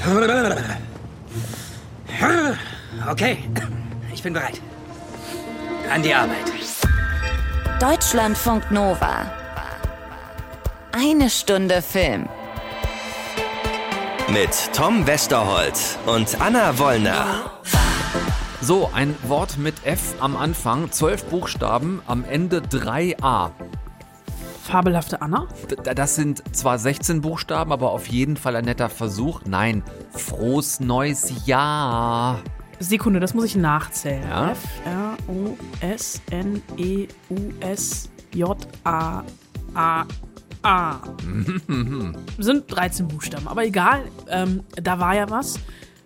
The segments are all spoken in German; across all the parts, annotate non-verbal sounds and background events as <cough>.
<laughs> Okay, ich bin bereit. An die Arbeit. Deutschlandfunk Nova. Eine Stunde Film. Mit Tom Westerholt und Anna Wollner. So, ein Wort mit F am Anfang, zwölf Buchstaben, am Ende 3a. Fabelhafte Anna? Das sind zwar 16 Buchstaben, aber auf jeden Fall ein netter Versuch. Nein, frohes neues Jahr. Sekunde, das muss ich nachzählen. Ja? F, R, O, S, N, E, U, S, J, A, A, A. Sind 13 Buchstaben, aber egal, ähm, da war ja was.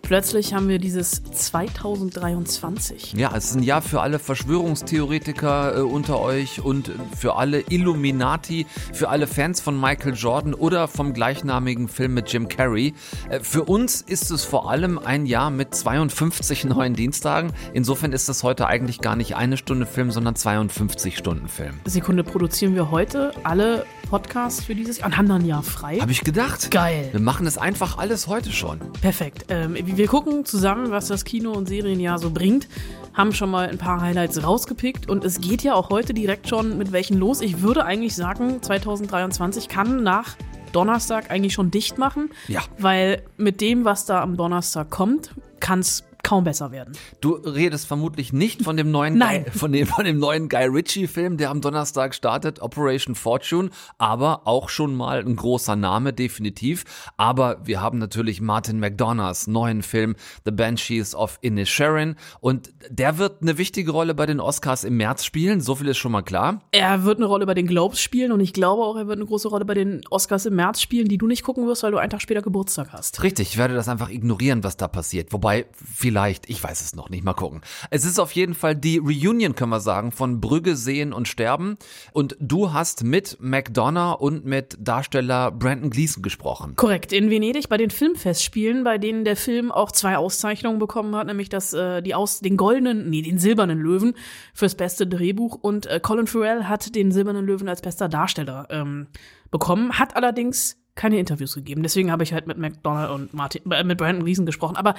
Plötzlich haben wir dieses 2023. Ja, es ist ein Jahr für alle Verschwörungstheoretiker äh, unter euch und für alle Illuminati, für alle Fans von Michael Jordan oder vom gleichnamigen Film mit Jim Carrey. Äh, für uns ist es vor allem ein Jahr mit 52 <laughs> neuen Dienstagen. Insofern ist es heute eigentlich gar nicht eine Stunde Film, sondern 52 Stunden Film. Sekunde, produzieren wir heute alle Podcasts für dieses Jahr und haben dann ein Jahr frei? Habe ich gedacht. Geil. Wir machen es einfach alles heute schon. Perfekt. Ähm, wir gucken zusammen, was das Kino- und Serienjahr so bringt. Haben schon mal ein paar Highlights rausgepickt und es geht ja auch heute direkt schon mit welchen los. Ich würde eigentlich sagen, 2023 kann nach Donnerstag eigentlich schon dicht machen. Ja. Weil mit dem, was da am Donnerstag kommt, kann es kaum besser werden. Du redest vermutlich nicht von dem neuen <laughs> Nein. Guy, von dem, von dem neuen Guy Ritchie Film, der am Donnerstag startet, Operation Fortune, aber auch schon mal ein großer Name, definitiv. Aber wir haben natürlich Martin McDonoughs neuen Film The Banshees of Inisherin und der wird eine wichtige Rolle bei den Oscars im März spielen, so viel ist schon mal klar. Er wird eine Rolle bei den Globes spielen und ich glaube auch, er wird eine große Rolle bei den Oscars im März spielen, die du nicht gucken wirst, weil du einen Tag später Geburtstag hast. Richtig, ich werde das einfach ignorieren, was da passiert. Wobei, vielleicht, ich weiß es noch nicht, mal gucken. Es ist auf jeden Fall die Reunion, können wir sagen, von Brügge, Sehen und Sterben. Und du hast mit McDonough und mit Darsteller Brandon Gleason gesprochen. Korrekt, in Venedig bei den Filmfestspielen, bei denen der Film auch zwei Auszeichnungen bekommen hat, nämlich das, äh, die aus, den goldenen, nee, den silbernen Löwen fürs beste Drehbuch und äh, Colin Farrell hat den silbernen Löwen als bester Darsteller ähm, bekommen, hat allerdings keine Interviews gegeben. Deswegen habe ich halt mit McDonald und Martin, äh, mit Brandon Gleason gesprochen. Aber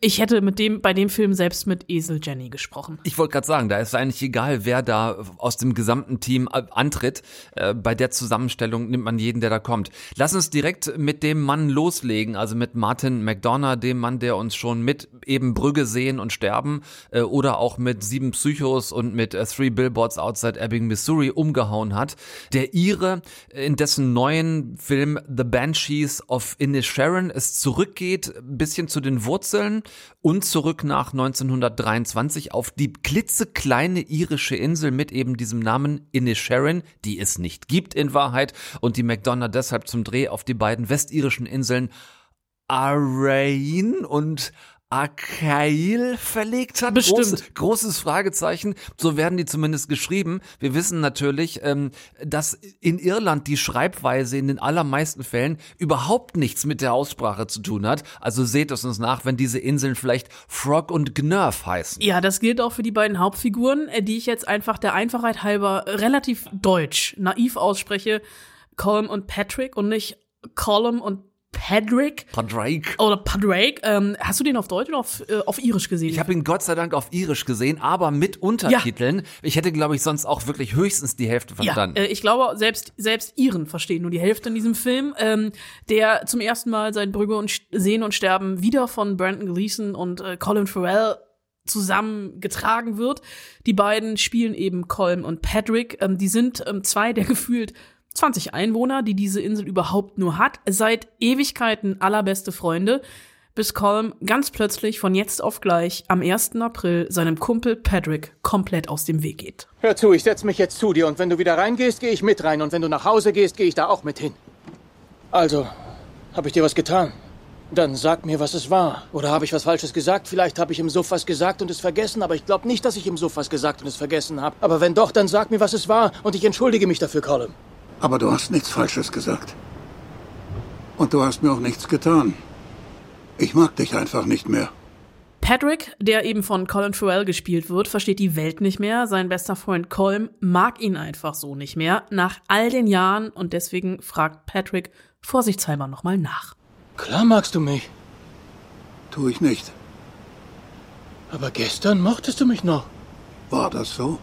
ich hätte mit dem, bei dem Film selbst mit Esel Jenny gesprochen. Ich wollte gerade sagen, da ist eigentlich egal, wer da aus dem gesamten Team äh, antritt. Äh, bei der Zusammenstellung nimmt man jeden, der da kommt. Lass uns direkt mit dem Mann loslegen, also mit Martin McDonough, dem Mann, der uns schon mit eben Brügge sehen und sterben äh, oder auch mit Sieben Psychos und mit äh, Three Billboards Outside Ebbing, Missouri umgehauen hat. Der Ire, in dessen neuen Film The Banshees of Inisherin es zurückgeht, bisschen zu den Wurzeln und zurück nach 1923 auf die klitzekleine irische Insel mit eben diesem Namen Inisherin, die es nicht gibt in Wahrheit und die McDonough deshalb zum Dreh auf die beiden westirischen Inseln Arrain und Archail verlegt hat. Bestimmt. Großes, großes Fragezeichen. So werden die zumindest geschrieben. Wir wissen natürlich, ähm, dass in Irland die Schreibweise in den allermeisten Fällen überhaupt nichts mit der Aussprache zu tun hat. Also seht es uns nach, wenn diese Inseln vielleicht Frog und Gnurf heißen. Ja, das gilt auch für die beiden Hauptfiguren, äh, die ich jetzt einfach der Einfachheit halber relativ deutsch, naiv ausspreche. Colm und Patrick und nicht Colm und Patrick. Padraig. Oder Padraig. Ähm, hast du den auf Deutsch oder auf, äh, auf Irisch gesehen? Ich habe ihn Gott sei Dank auf Irisch gesehen, aber mit Untertiteln. Ich hätte, glaube ich, sonst auch wirklich höchstens die Hälfte verstanden. Ja, äh, ich glaube, selbst, selbst Iren verstehen nur die Hälfte in diesem Film, ähm, der zum ersten Mal seit Brügge und Sehen und Sterben wieder von Brandon Gleeson und äh, Colin Farrell zusammengetragen wird. Die beiden spielen eben Colm und Patrick. Ähm, die sind ähm, zwei der <laughs> gefühlt 20 Einwohner, die diese Insel überhaupt nur hat. Seit Ewigkeiten allerbeste Freunde, bis Colm ganz plötzlich von jetzt auf gleich am 1. April seinem Kumpel Patrick komplett aus dem Weg geht. Hör zu, ich setz mich jetzt zu dir und wenn du wieder reingehst, gehe ich mit rein und wenn du nach Hause gehst, gehe ich da auch mit hin. Also, habe ich dir was getan? Dann sag mir, was es war. Oder habe ich was Falsches gesagt? Vielleicht habe ich im Suff was gesagt und es vergessen, aber ich glaube nicht, dass ich im Suff was gesagt und es vergessen habe. Aber wenn doch, dann sag mir, was es war und ich entschuldige mich dafür, Colin. Aber du hast nichts Falsches gesagt. Und du hast mir auch nichts getan. Ich mag dich einfach nicht mehr. Patrick, der eben von Colin Farrell gespielt wird, versteht die Welt nicht mehr. Sein bester Freund Colm mag ihn einfach so nicht mehr. Nach all den Jahren und deswegen fragt Patrick vorsichtshalber nochmal nach. Klar magst du mich. tue ich nicht. Aber gestern mochtest du mich noch. War das so?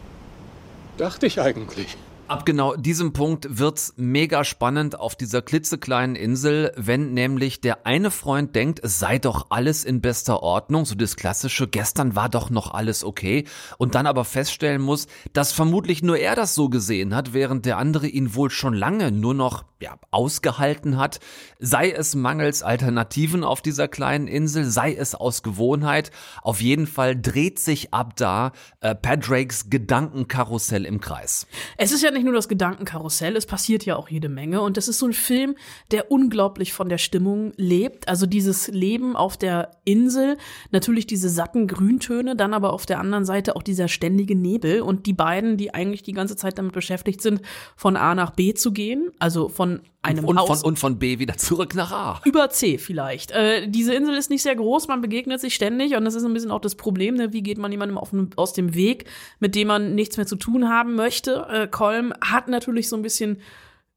Dachte ich eigentlich. Ab genau diesem Punkt wird's mega spannend auf dieser klitzekleinen Insel, wenn nämlich der eine Freund denkt, es sei doch alles in bester Ordnung, so das klassische, gestern war doch noch alles okay, und dann aber feststellen muss, dass vermutlich nur er das so gesehen hat, während der andere ihn wohl schon lange nur noch ja, ausgehalten hat, sei es mangels Alternativen auf dieser kleinen Insel, sei es aus Gewohnheit, auf jeden Fall dreht sich ab da äh, Padrakes Gedankenkarussell im Kreis. Es ist ja nicht nur das Gedankenkarussell, es passiert ja auch jede Menge. Und das ist so ein Film, der unglaublich von der Stimmung lebt. Also dieses Leben auf der Insel, natürlich diese satten Grüntöne, dann aber auf der anderen Seite auch dieser ständige Nebel. Und die beiden, die eigentlich die ganze Zeit damit beschäftigt sind, von A nach B zu gehen, also von einem und Haus von, und von B wieder zurück nach A. über C vielleicht. Äh, diese Insel ist nicht sehr groß, man begegnet sich ständig und das ist ein bisschen auch das Problem, ne? wie geht man jemandem auf, aus dem Weg, mit dem man nichts mehr zu tun haben möchte. Äh, Kolm hat natürlich so ein bisschen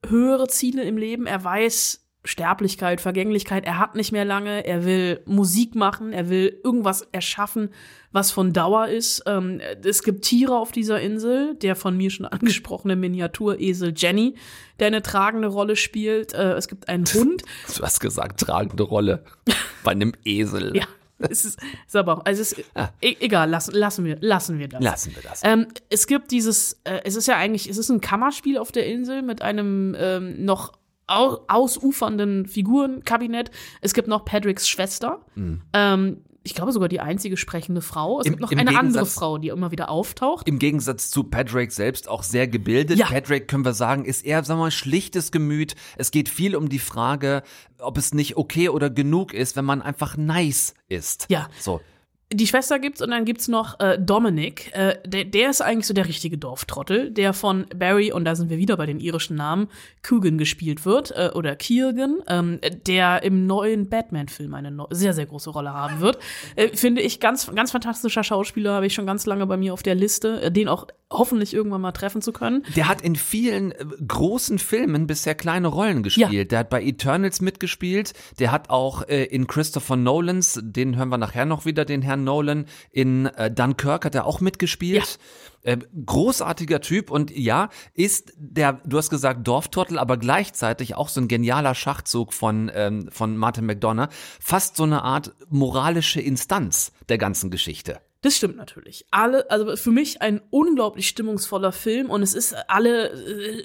höhere Ziele im Leben. Er weiß Sterblichkeit, Vergänglichkeit, er hat nicht mehr lange, er will Musik machen, er will irgendwas erschaffen, was von Dauer ist. Ähm, es gibt Tiere auf dieser Insel, der von mir schon <laughs> angesprochene Miniaturesel Jenny, der eine tragende Rolle spielt. Äh, es gibt einen <laughs> Hund. Du hast gesagt, tragende Rolle <laughs> bei einem Esel. Ja, es ist, ist aber auch, also es ist, e egal, lassen, lassen wir, lassen wir das. Lassen wir das. Ähm, es gibt dieses, äh, es ist ja eigentlich, es ist ein Kammerspiel auf der Insel mit einem ähm, noch au ausufernden Figurenkabinett. Es gibt noch Patricks Schwester. Ähm, ich glaube sogar die einzige sprechende Frau. Es Im- gibt noch eine andere Gegensatz- Frau, die immer wieder auftaucht. Im Gegensatz zu Padraig selbst auch sehr gebildet. Ja. Padraig, können wir sagen, ist eher, sagen wir mal, schlichtes Gemüt. Es geht viel um die Frage, ob es nicht okay oder genug ist, wenn man einfach nice ist. Ja. So. Die Schwester gibt's und dann gibt's noch äh, Dominic. Äh, der, der ist eigentlich so der richtige Dorftrottel, der von Barry, und da sind wir wieder bei den irischen Namen, Coogan gespielt wird, äh, oder Keegan, ähm, der im neuen Batman-Film eine neu- sehr, sehr große Rolle haben wird. Äh, finde ich ganz, ganz fantastischer Schauspieler, habe ich schon ganz lange bei mir auf der Liste, äh, den auch hoffentlich irgendwann mal treffen zu können. Der hat in vielen äh, großen Filmen bisher kleine Rollen gespielt. Der hat bei Eternals mitgespielt. Der hat auch äh, in Christopher Nolans, den hören wir nachher noch wieder, den Herrn Nolan, in äh, Dunkirk hat er auch mitgespielt. Äh, großartiger Typ und ja, ist der, du hast gesagt Dorfturtel, aber gleichzeitig auch so ein genialer Schachzug von, ähm, von Martin McDonough. Fast so eine Art moralische Instanz der ganzen Geschichte. Das stimmt natürlich. Alle, also für mich ein unglaublich stimmungsvoller Film und es ist alle, äh,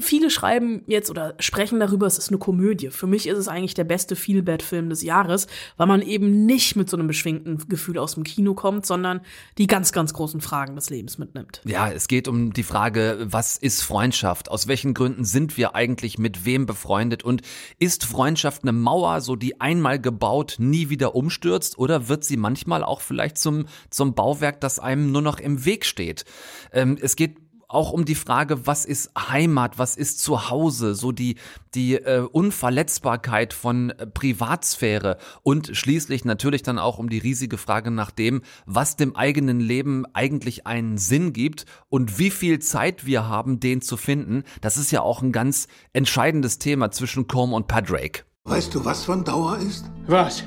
viele schreiben jetzt oder sprechen darüber, es ist eine Komödie. Für mich ist es eigentlich der beste Feel-Bad-Film des Jahres, weil man eben nicht mit so einem beschwingten Gefühl aus dem Kino kommt, sondern die ganz, ganz großen Fragen des Lebens mitnimmt. Ja, es geht um die Frage, was ist Freundschaft? Aus welchen Gründen sind wir eigentlich mit wem befreundet? Und ist Freundschaft eine Mauer, so die einmal gebaut, nie wieder umstürzt? Oder wird sie manchmal auch vielleicht zum, zum Bauwerk, das einem nur noch im Weg steht? Ähm, es geht auch um die Frage, was ist Heimat, was ist Zuhause, so die, die äh, Unverletzbarkeit von äh, Privatsphäre und schließlich natürlich dann auch um die riesige Frage nach dem, was dem eigenen Leben eigentlich einen Sinn gibt und wie viel Zeit wir haben, den zu finden. Das ist ja auch ein ganz entscheidendes Thema zwischen Combe und Padraig. Weißt du, was von Dauer ist? Was?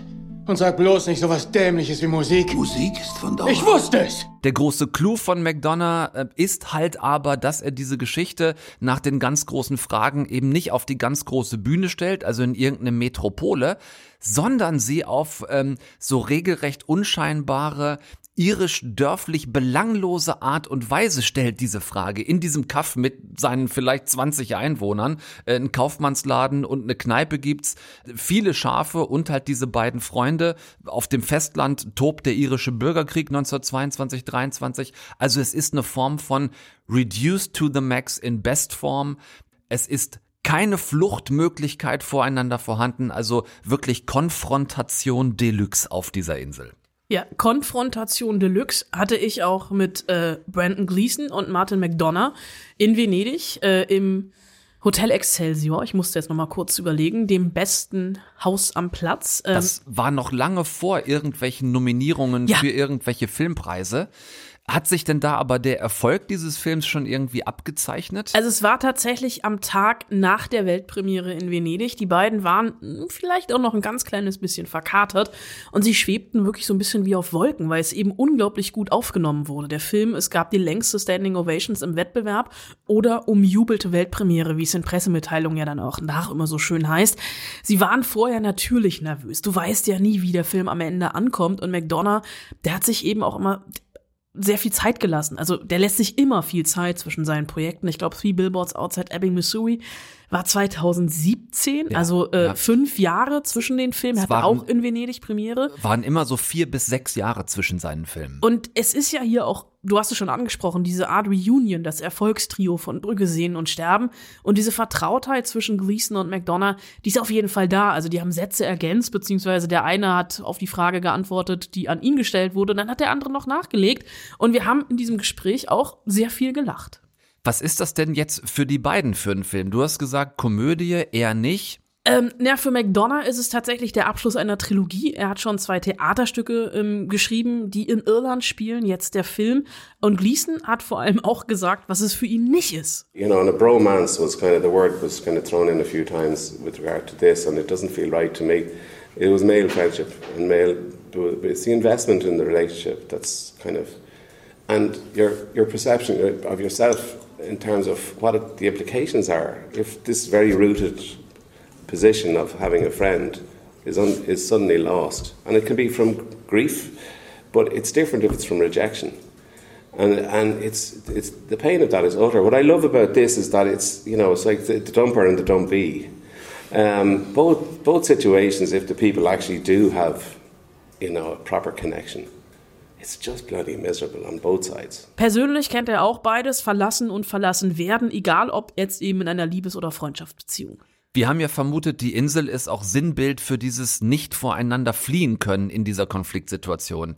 Und sag bloß nicht so was Dämliches wie Musik. Musik ist von Dauer. Ich wusste es! Der große Clou von McDonough äh, ist halt aber, dass er diese Geschichte nach den ganz großen Fragen eben nicht auf die ganz große Bühne stellt, also in irgendeine Metropole, sondern sie auf ähm, so regelrecht unscheinbare, irisch-dörflich belanglose Art und Weise stellt diese Frage. In diesem Kaff mit seinen vielleicht 20 Einwohnern, äh, ein Kaufmannsladen und eine Kneipe gibt's, viele Schafe und halt diese beiden Freunde. Auf dem Festland tobt der irische Bürgerkrieg 1922, 23. Also es ist eine Form von reduced to the max in best form. Es ist keine Fluchtmöglichkeit voreinander vorhanden, also wirklich Konfrontation Deluxe auf dieser Insel. Ja, Konfrontation Deluxe hatte ich auch mit äh, Brandon Gleason und Martin McDonough in Venedig äh, im Hotel Excelsior. Ich musste jetzt noch mal kurz überlegen, dem besten Haus am Platz. Ähm, Das war noch lange vor irgendwelchen Nominierungen Ja. für irgendwelche Filmpreise. Hat sich denn da aber der Erfolg dieses Films schon irgendwie abgezeichnet? Also es war tatsächlich am Tag nach der Weltpremiere in Venedig. Die beiden waren vielleicht auch noch ein ganz kleines bisschen verkatert und sie schwebten wirklich so ein bisschen wie auf Wolken, weil es eben unglaublich gut aufgenommen wurde. Der Film, es gab die längste Standing Ovations im Wettbewerb oder umjubelte Weltpremiere, wie es in Pressemitteilungen ja dann auch nach immer so schön heißt. Sie waren vorher natürlich nervös. Du weißt ja nie, wie der Film am Ende ankommt und McDonough, der hat sich eben auch immer sehr viel Zeit gelassen. Also der lässt sich immer viel Zeit zwischen seinen Projekten. Ich glaube, Three Billboards Outside Ebbing, Missouri war 2017, Ja, also äh, ja. fünf Jahre zwischen den Filmen. Er hatte waren- auch in Venedig Premiere. Waren immer so vier bis sechs Jahre zwischen seinen Filmen. Und es ist ja hier auch, du hast es schon angesprochen, diese Art Reunion, das Erfolgstrio von Brügge sehen und sterben. Und diese Vertrautheit zwischen Gleason und McDonough, die ist auf jeden Fall da. Also die haben Sätze ergänzt, beziehungsweise der eine hat auf die Frage geantwortet, die an ihn gestellt wurde, dann hat der andere noch nachgelegt. Und wir haben in diesem Gespräch auch sehr viel gelacht. Was ist das denn jetzt für die beiden für einen Film? Du hast gesagt, Komödie eher nicht. Ähm, na, für McDonough ist es tatsächlich der Abschluss einer Trilogie. Er hat schon zwei Theaterstücke ähm, geschrieben, die in Irland spielen, jetzt der Film. Und Gleason hat vor allem auch gesagt, was es für ihn nicht ist. You know, and a bromance was kind of the word was kind of thrown in a few times with regard to this, and it doesn't feel right to me. It was male friendship and male, but it's the investment in the relationship that's kind of, and your your perception of yourself in terms of what it, the implications are. If this very rooted position of having a friend is un, is suddenly lost, and it can be from grief, but it's different if it's from rejection and and it's it's the pain of that is utter. What I love about this is that it's you know it's like the, the dumper and the dumpee. Um, both both situations, if the people actually do have, you know, a proper connection, it's just bloody miserable on both sides. Persönlich kennt er auch beides, verlassen und verlassen werden, egal ob jetzt eben in einer Liebes- oder Freundschaftsbeziehung. Wir haben ja vermutet, die Insel ist auch Sinnbild für dieses nicht voreinander fliehen können in dieser Konfliktsituation.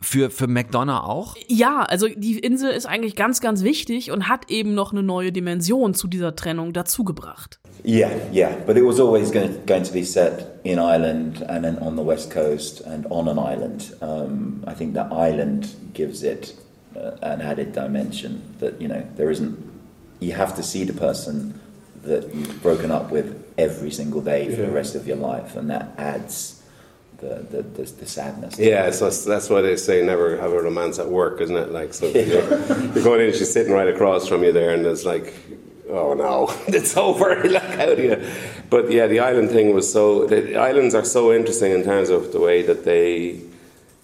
Für, für McDonough auch? Ja, also die Insel ist eigentlich ganz, ganz wichtig und hat eben noch eine neue Dimension zu dieser Trennung dazugebracht. Yeah, yeah, but it was always going to, going to be set in Ireland and then on the west coast and on an island. Um, I think the island gives it uh, an added dimension that you know there isn't. You have to see the person that you've broken up with every single day for the rest of your life, and that adds the the, the, the sadness. Yeah, it. so that's, that's why they say never have a romance at work, isn't it? Like, so <laughs> you're, you're going in, she's sitting right across from you there, and it's like, oh no, <laughs> it's over. <laughs> like, how do you? But yeah, the island thing was so. The islands are so interesting in terms of the way that they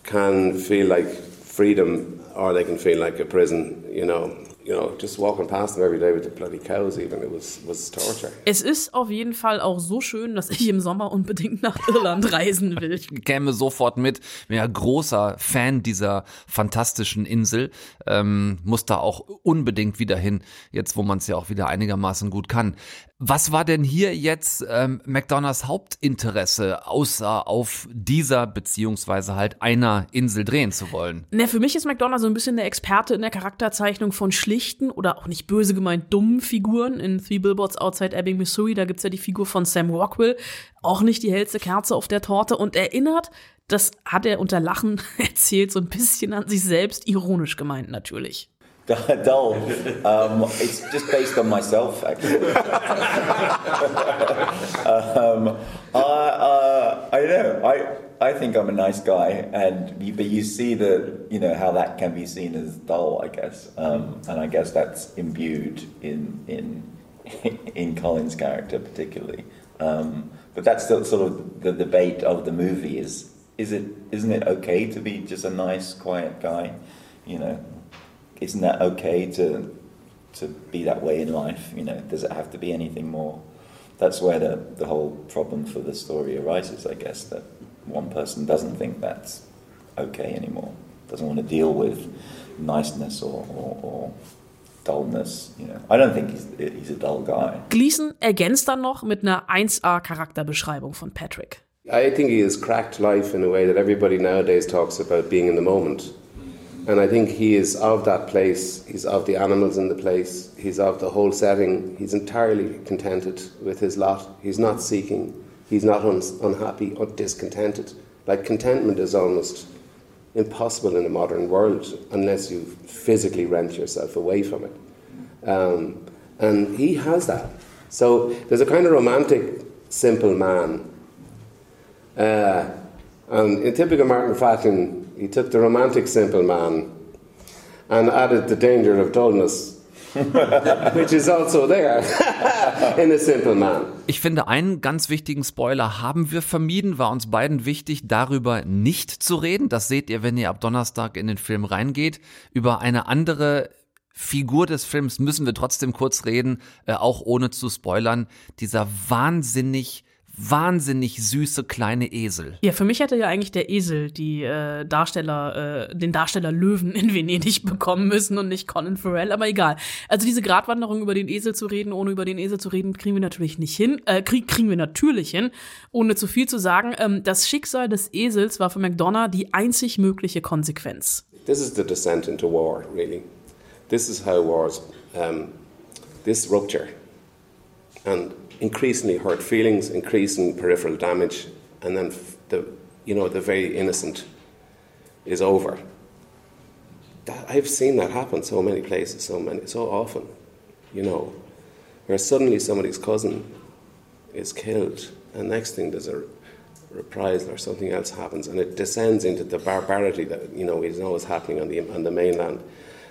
can feel like freedom, or they can feel like a prison. You know, you know, just walking past them every day with the bloody cows. Even it was was torture. Es ist auf jeden Fall auch so schön, dass ich im Sommer unbedingt nach Irland <laughs> reisen will. käme sofort mit. Bin ja großer Fan dieser fantastischen Insel. Ähm, muss da auch unbedingt wieder hin, jetzt wo man es ja auch wieder einigermaßen gut kann. Was war denn hier jetzt ähm, McDonalds Hauptinteresse, außer auf dieser beziehungsweise halt einer Insel drehen zu wollen? Ne, für mich ist McDonough so ein bisschen der Experte in der Charakterzeichnung von schlichten oder auch nicht böse gemeint dummen Figuren. In Three Billboards Outside Ebbing, Missouri, da gibt's ja die Figur von Sam Rockwell. Auch nicht die hellste Kerze auf der Torte und erinnert, das hat er unter Lachen <laughs> erzählt, so ein bisschen an sich selbst, ironisch gemeint natürlich. <laughs> dull. Um, it's just based on myself, actually. <laughs> um, I, uh, I know. I, I think I'm a nice guy, and but you see the, you know, how that can be seen as dull, I guess, um, and I guess that's imbued in in <laughs> in Colin's character particularly. Um, but that's the sort of the debate of the movie: is is it isn't it okay to be just a nice, quiet guy, you know? Isn't that okay to to be that way in life? You know, does it have to be anything more? That's where the, the whole problem for the story arises, I guess, that one person doesn't think that's okay anymore, doesn't want to deal with niceness or, or, or dullness. You know, I don't think he's, he's a dull guy. Gleason ergänzt dann noch mit einer 1A Charakterbeschreibung von Patrick. I think he has cracked life in a way that everybody nowadays talks about being in the moment. And I think he is of that place, he's of the animals in the place, he's of the whole setting. He's entirely contented with his lot. He's not seeking, he's not un- unhappy or discontented. Like contentment is almost impossible in a modern world unless you physically rent yourself away from it. Um, and he has that. So there's a kind of romantic, simple man. Uh, and in typical Martin fashion, he took the romantic, simple man and added the danger of dullness <laughs> which is also there <laughs> in a simple man. Ich finde, einen ganz wichtigen Spoiler haben wir vermieden, war uns beiden wichtig, darüber nicht zu reden. Das seht ihr, wenn ihr ab Donnerstag in den Film reingeht. Über eine andere Figur des Films müssen wir trotzdem kurz reden, äh, auch ohne zu spoilern. Dieser wahnsinnig wahnsinnig süße kleine Esel. Ja, für mich hätte ja eigentlich der Esel die äh, Darsteller, äh, den Darsteller Löwen in Venedig <laughs> bekommen müssen und nicht Colin Farrell, aber egal. Also diese Gratwanderung über den Esel zu reden, ohne über den Esel zu reden, kriegen wir natürlich nicht hin. Äh, krieg, kriegen wir natürlich hin, ohne zu viel zu sagen. Ähm, das Schicksal des Esels war für McDonough die einzig mögliche Konsequenz. This is the descent into war, really. This is how wars, um, this rupture and increasingly hurt feelings, increasing peripheral damage, and then the, you know, the very innocent is over. That, I've seen that happen so many places, so many, so often, you know, where suddenly somebody's cousin is killed, and next thing there's a reprisal or something else happens, and it descends into the barbarity that you know is always happening on the on the mainland.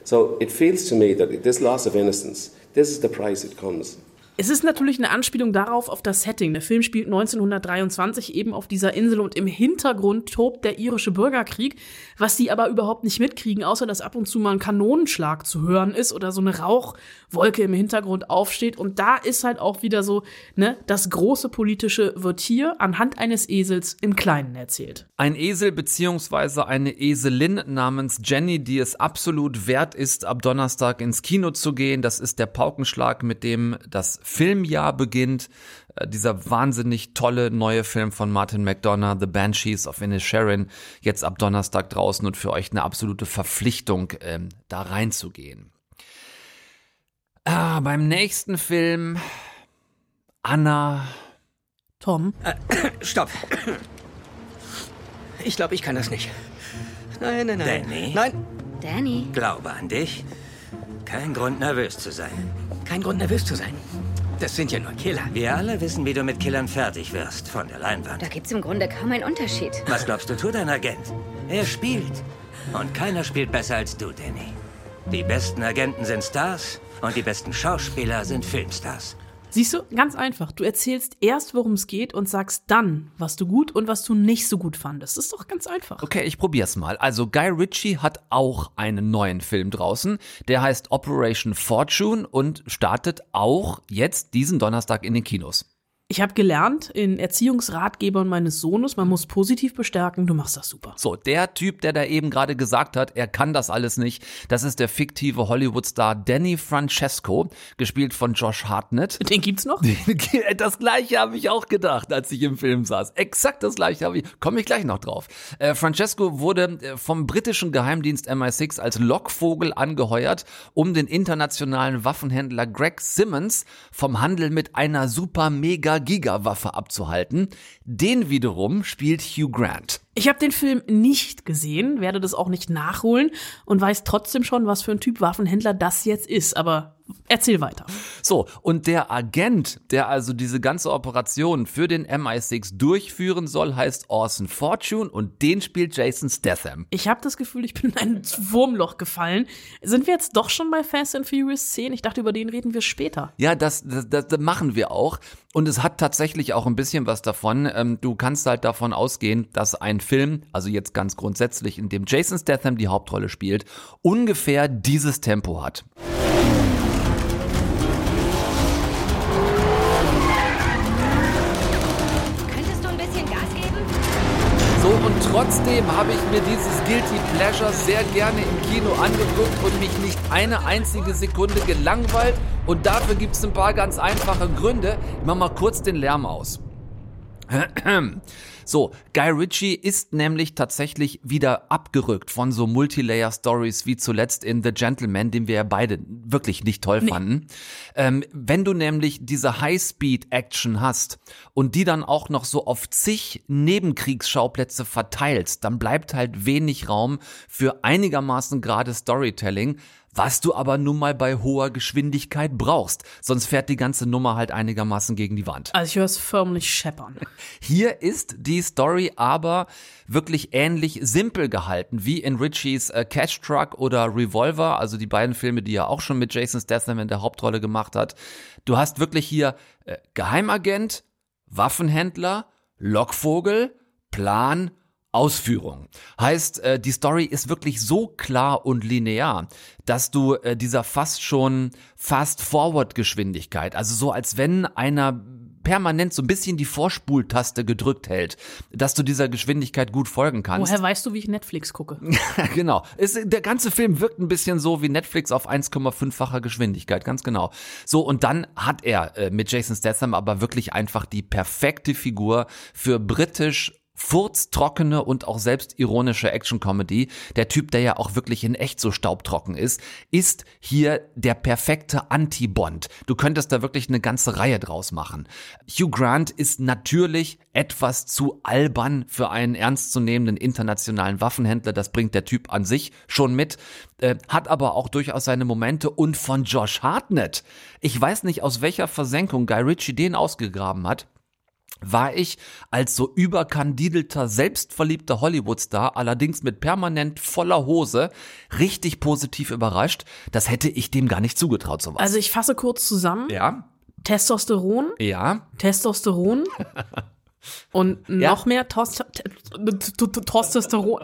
So it feels to me that this loss of innocence, this is the price it comes Es ist natürlich eine Anspielung darauf, auf das Setting. Der Film spielt 1923 eben auf dieser Insel und im Hintergrund tobt der irische Bürgerkrieg, was die aber überhaupt nicht mitkriegen, außer dass ab und zu mal ein Kanonenschlag zu hören ist oder so eine Rauchwolke im Hintergrund aufsteht. Und da ist halt auch wieder so, ne, das große politische wird hier anhand eines Esels im Kleinen erzählt. Ein Esel beziehungsweise eine Eselin namens Jenny, die es absolut wert ist, ab Donnerstag ins Kino zu gehen. Das ist der Paukenschlag, mit dem das Filmjahr beginnt. Äh, dieser wahnsinnig tolle neue Film von Martin McDonough, The Banshees of Inisherin, jetzt ab Donnerstag draußen und für euch eine absolute Verpflichtung, ähm, da reinzugehen. Ah, beim nächsten Film Anna. Tom. Äh, <coughs> stopp. Ich glaube, ich kann das nicht. Nein, nein, nein. Danny? Nein. Danny. Glaube an dich. Kein Grund, nervös zu sein. Kein Grund, nervös zu sein. Das sind ja nur Killer. Wir alle wissen, wie du mit Killern fertig wirst. Von der Leinwand. Da gibt's im Grunde kaum einen Unterschied. Was glaubst du, tut dein Agent? Er spielt. Und keiner spielt besser als du, Danny. Die besten Agenten sind Stars und die besten Schauspieler sind Filmstars. Siehst du, ganz einfach. Du erzählst erst, worum es geht und sagst dann, was du gut und was du nicht so gut fandest. Das ist doch ganz einfach. Okay, ich probier's mal. Also Guy Ritchie hat auch einen neuen Film draußen. Der heißt Operation Fortune und startet auch jetzt diesen Donnerstag in den Kinos. Ich habe gelernt in Erziehungsratgebern meines Sohnes, man muss positiv bestärken, du machst das super. So, der Typ, der da eben gerade gesagt hat, er kann das alles nicht, das ist der fiktive Hollywood-Star Danny Francesco, gespielt von Josh Hartnett. <laughs> Den gibt's noch? Das gleiche habe ich auch gedacht, als ich im Film saß. Exakt das gleiche habe ich, komme ich gleich noch drauf. Äh, Francesco wurde äh, vom britischen Geheimdienst MI6 als Lockvogel angeheuert, um den internationalen Waffenhändler Greg Simmons vom Handel mit einer super mega Gigawaffe abzuhalten. Den wiederum spielt Hugh Grant. Ich habe den Film nicht gesehen, werde das auch nicht nachholen und weiß trotzdem schon, was für ein Typ Waffenhändler das jetzt ist. Aber erzähl weiter. So, und der Agent, der also diese ganze Operation für den MI6 durchführen soll, heißt Orson Fortune und den spielt Jason Statham. Ich habe das Gefühl, ich bin in ein Wurmloch gefallen. Sind wir jetzt doch schon bei Fast and Furious 10? Ich dachte, über den reden wir später. Ja, das, das, das, machen wir auch. Und es hat tatsächlich auch ein bisschen was davon. Ähm, du kannst halt davon ausgehen, dass ein Film, also jetzt ganz grundsätzlich, in dem Jason Statham die Hauptrolle spielt, ungefähr dieses Tempo hat. Trotzdem habe ich mir dieses Guilty Pleasure sehr gerne im Kino angeguckt und mich nicht eine einzige Sekunde gelangweilt. Und dafür gibt es ein paar ganz einfache Gründe. Ich mach mal kurz den Lärm aus. <clears throat> So, Guy Ritchie ist nämlich tatsächlich wieder abgerückt von so Multilayer-Stories wie zuletzt in The Gentleman, den wir ja beide wirklich nicht toll Nee. fanden. Ähm, wenn du nämlich diese High-Speed-Action hast und die dann auch noch so auf zig Nebenkriegsschauplätze verteilst, dann bleibt halt wenig Raum für einigermaßen gerade Storytelling, was du aber nun mal bei hoher Geschwindigkeit brauchst. Sonst fährt die ganze Nummer halt einigermaßen gegen die Wand. Also ich höre es förmlich scheppern. <laughs> Hier ist die Story aber wirklich ähnlich simpel gehalten wie in Richies äh, Cash Truck oder Revolver, also die beiden Filme, die er auch schon mit Jason Statham in der Hauptrolle gemacht hat. Du hast wirklich hier äh, Geheimagent, Waffenhändler, Lockvogel, Plan, Ausführung. Heißt, äh, die Story ist wirklich so klar und linear, dass du äh, dieser fast schon Fast-Forward-Geschwindigkeit, also so als wenn einer permanent so ein bisschen die Vorspultaste gedrückt hält, dass du dieser Geschwindigkeit gut folgen kannst. Woher weißt du, wie ich Netflix gucke? <laughs> genau. Es, der ganze Film wirkt ein bisschen so wie Netflix auf 1,5-facher Geschwindigkeit, ganz genau. So, und dann hat er äh, mit Jason Statham aber wirklich einfach die perfekte Figur für britisch furztrockene und auch selbstironische Action-Comedy. Der Typ, der ja auch wirklich in echt so staubtrocken ist, ist hier der perfekte Anti-Bond. Du könntest da wirklich eine ganze Reihe draus machen. Hugh Grant ist natürlich etwas zu albern für einen ernstzunehmenden internationalen Waffenhändler. Das bringt der Typ an sich schon mit, äh, hat aber auch durchaus seine Momente und von Josh Hartnett. Ich weiß nicht, aus welcher Versenkung Guy Ritchie den ausgegraben hat war ich als so überkandidelter, selbstverliebter Hollywoodstar, allerdings mit permanent voller Hose, richtig positiv überrascht. Das hätte ich dem gar nicht zugetraut, sowas. Also ich fasse kurz zusammen. ja, Testosteron, ja, Testosteron <laughs> und noch mehr T- T-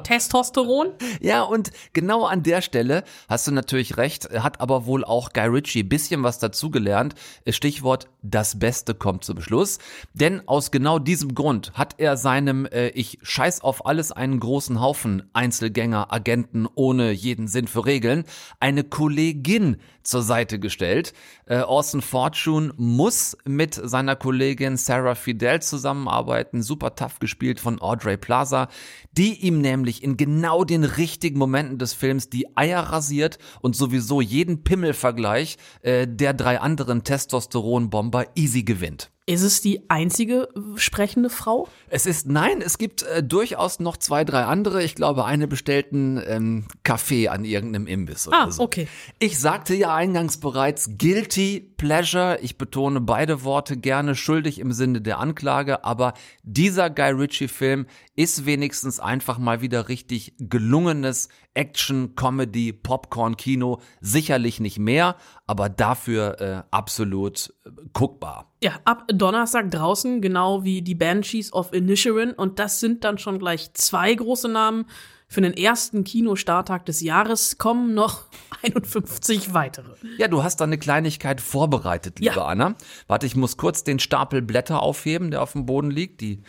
Testosteron. Ja, und genau an der Stelle hast du natürlich recht, hat aber wohl auch Guy Ritchie bisschen was dazugelernt. Stichwort, das Beste kommt zum Schluss. Denn aus genau diesem Grund hat er seinem äh, Ich scheiß auf alles einen großen Haufen Einzelgänger, Agenten ohne jeden Sinn für Regeln, eine Kollegin zur Seite gestellt. Äh, Orson Fortune muss mit seiner Kollegin Sarah Fidel zusammenarbeiten, super tough gespielt von Audrey Plaza, die ihm nämlich in genau den richtigen Momenten des Films die Eier rasiert und sowieso jeden Pimmelvergleich äh, der drei anderen Testosteronbomber easy gewinnt. Ist es die einzige sprechende Frau? Es ist, nein, es gibt äh, durchaus noch zwei, drei andere. Ich glaube, eine bestellten ähm, Kaffee an irgendeinem Imbiss oder Ah, so. okay. Ich sagte ja eingangs bereits, guilty pleasure. Ich betone beide Worte gerne schuldig im Sinne der Anklage, aber dieser Guy Ritchie-Film ist wenigstens einfach mal wieder richtig gelungenes Action, Comedy, Popcorn-Kino. Sicherlich nicht mehr, aber dafür äh, absolut äh, guckbar. Ja, ab Donnerstag draußen, genau wie die Banshees of Inisherin. Und das sind dann schon gleich zwei große Namen. Für den ersten Kinostarttag des Jahres kommen noch <laughs> 51 weitere. Ja, du hast da eine Kleinigkeit vorbereitet, liebe Ja. Anna. Warte, ich muss kurz den Stapel Blätter aufheben, der auf dem Boden liegt. Die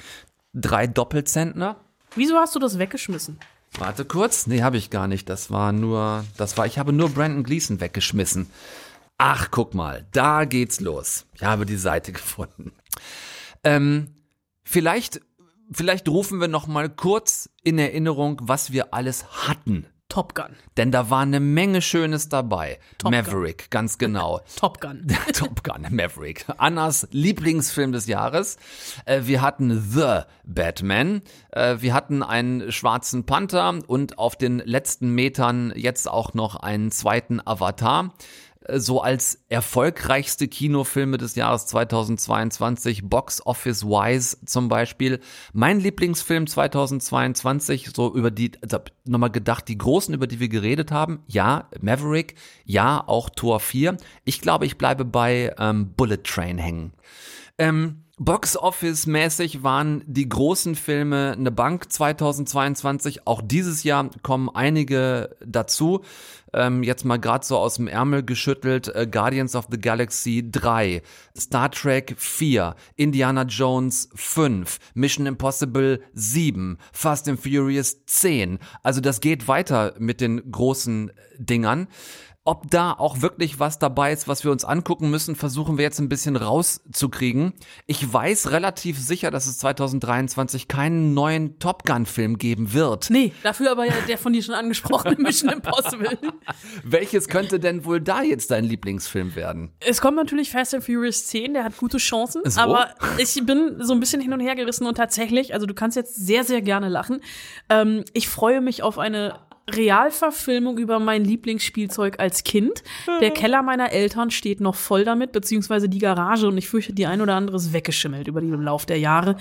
drei Doppelzentner. Wieso hast du das weggeschmissen? Warte kurz. Nee, habe ich gar nicht. Das war nur, das war, ich habe nur Brandon Gleason weggeschmissen. Ach, guck mal, da geht's los. Ich habe die Seite <laughs> gefunden. Ähm, vielleicht, vielleicht rufen wir noch mal kurz in Erinnerung, was wir alles hatten. Top Gun. Denn da war eine Menge Schönes dabei. Top Maverick, ganz genau. <laughs> Top Gun. <laughs> Top Gun, Maverick. Annas Lieblingsfilm des Jahres. Äh, Wir hatten The Batman. Äh, Wir hatten einen schwarzen Panther und auf den letzten Metern jetzt auch noch einen zweiten Avatar. Äh, So als erfolgreichste Kinofilme des Jahres 2022, Box Office Wise zum Beispiel. Mein Lieblingsfilm 2022, so über die, also nochmal gedacht, die großen, über die wir geredet haben. Ja, Maverick, ja, auch Tor 4. Ich glaube, ich bleibe bei ähm, Bullet Train hängen. Ähm, Box Office mäßig waren die großen Filme eine Bank 2022. Auch dieses Jahr kommen einige dazu. Ähm, jetzt mal gerade so aus dem Ärmel geschüttelt. Äh, Guardians of the Galaxy 3, Star Trek 4, Indiana Jones 5, Mission Impossible 7, Fast and Furious 10. Also das geht weiter mit den großen Dingern. Ob da auch wirklich was dabei ist, was wir uns angucken müssen, versuchen wir jetzt ein bisschen rauszukriegen. Ich weiß relativ sicher, dass es 2023 keinen neuen Top Gun-Film geben wird. Nee, dafür aber ja der von dir schon angesprochene <laughs> Mission Impossible. Welches könnte denn wohl da jetzt dein Lieblingsfilm werden? Es kommt natürlich Fast and Furious 10, der hat gute Chancen, So? aber ich bin so ein bisschen hin und her gerissen und tatsächlich, also du kannst jetzt sehr, sehr gerne lachen. Ähm, ich freue mich auf eine Realverfilmung über mein Lieblingsspielzeug als Kind. Der Keller meiner Eltern steht noch voll damit, beziehungsweise die Garage und ich fürchte, die ein oder andere ist weggeschimmelt über den Lauf der Jahre.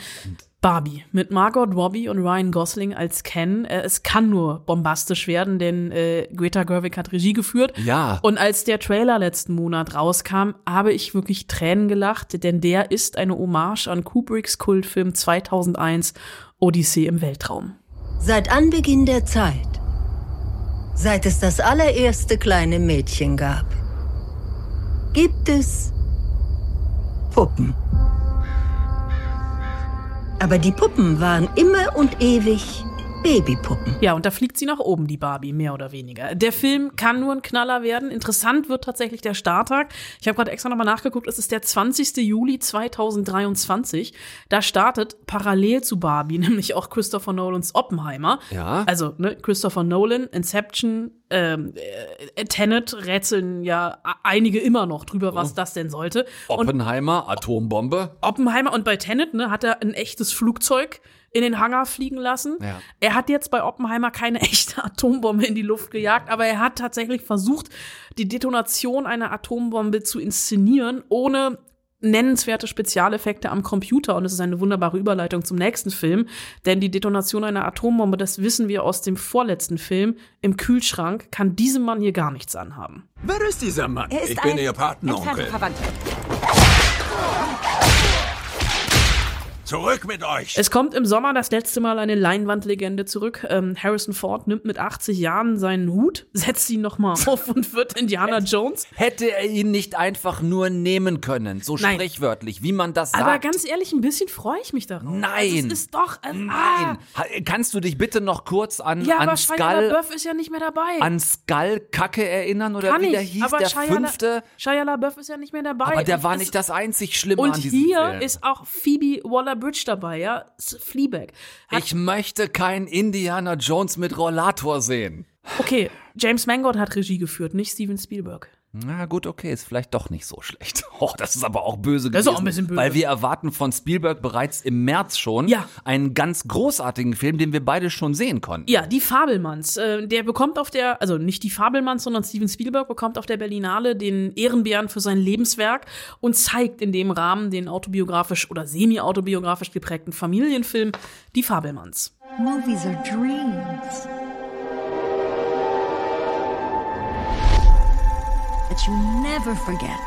Barbie mit Margot Robbie und Ryan Gosling als Ken. Äh, es kann nur bombastisch werden, denn äh, Greta Gerwig hat Regie geführt. Ja. Und als der Trailer letzten Monat rauskam, habe ich wirklich Tränen gelacht, denn der ist eine Hommage an Kubricks Kultfilm 2001 Odyssee im Weltraum. Seit Anbeginn der Zeit, seit es das allererste kleine Mädchen gab, gibt es Puppen. Aber die Puppen waren immer und ewig Babypuppen. Ja, und da fliegt sie nach oben, die Barbie, mehr oder weniger. Der Film kann nur ein Knaller werden. Interessant wird tatsächlich der Starttag. Ich habe gerade extra nochmal nachgeguckt, es ist der 20. Juli 2023. Da startet parallel zu Barbie <laughs> nämlich auch Christopher Nolans Oppenheimer. Ja. Also, ne, Christopher Nolan, Inception, ähm, äh, Tenet rätseln ja einige immer noch drüber, was das denn sollte. Und Oppenheimer, Atombombe. Oppenheimer und bei Tenet ne, hat er ein echtes Flugzeug in den Hangar fliegen lassen. Ja. Er hat jetzt bei Oppenheimer keine <laughs> echte Atombombe in die Luft gejagt, aber er hat tatsächlich versucht, die Detonation einer Atombombe zu inszenieren, ohne nennenswerte Spezialeffekte am Computer und es ist eine wunderbare Überleitung zum nächsten Film, denn die Detonation einer Atombombe, das wissen wir aus dem vorletzten Film, im Kühlschrank kann diesem Mann hier gar nichts anhaben. Wer ist dieser Mann? Er ist ich bin Ihr Patenonkel. Zurück mit euch! Es kommt im Sommer das letzte Mal eine Leinwandlegende zurück. Ähm, Harrison Ford nimmt mit 80 Jahren seinen Hut, <laughs> setzt ihn nochmal auf und wird Indiana Jones. Hätte er ihn nicht einfach nur nehmen können, so Nein. sprichwörtlich, wie man das sagt. Aber ganz ehrlich, ein bisschen freue ich mich darauf. Nein. Das ist doch. Äh, Nein. Ah. Kannst du dich bitte noch kurz an, Ja, an aber Skull, LaBeouf ist ja nicht mehr dabei. an Skull Kacke erinnern oder Kann wie der ich, hieß, aber der Shia fünfte? Shia LaBeouf ist ja nicht mehr dabei. Aber der war nicht das einzig Schlimme Und an diesem hier Film. ist auch Phoebe Waller-Bridge dabei, ja? Fleabag. Hat, ich möchte kein Indiana Jones mit Rollator sehen. okay, James Mangold hat Regie geführt, nicht Steven Spielberg. Na gut, okay, ist vielleicht doch nicht so schlecht. <laughs> Oh, das ist aber auch böse Das ist gewesen. auch ein bisschen böse. Weil wir erwarten von Spielberg bereits im März schon Ja. einen ganz großartigen Film, den wir beide schon sehen konnten. Ja, die Fabelmanns. Äh, der bekommt auf der, also nicht die Fabelmanns, sondern Steven Spielberg bekommt auf der Berlinale den Ehrenbären für sein Lebenswerk und zeigt in dem Rahmen den autobiografisch oder semi-autobiografisch geprägten Familienfilm Die Fabelmanns. Movies are dreams. That you never forget.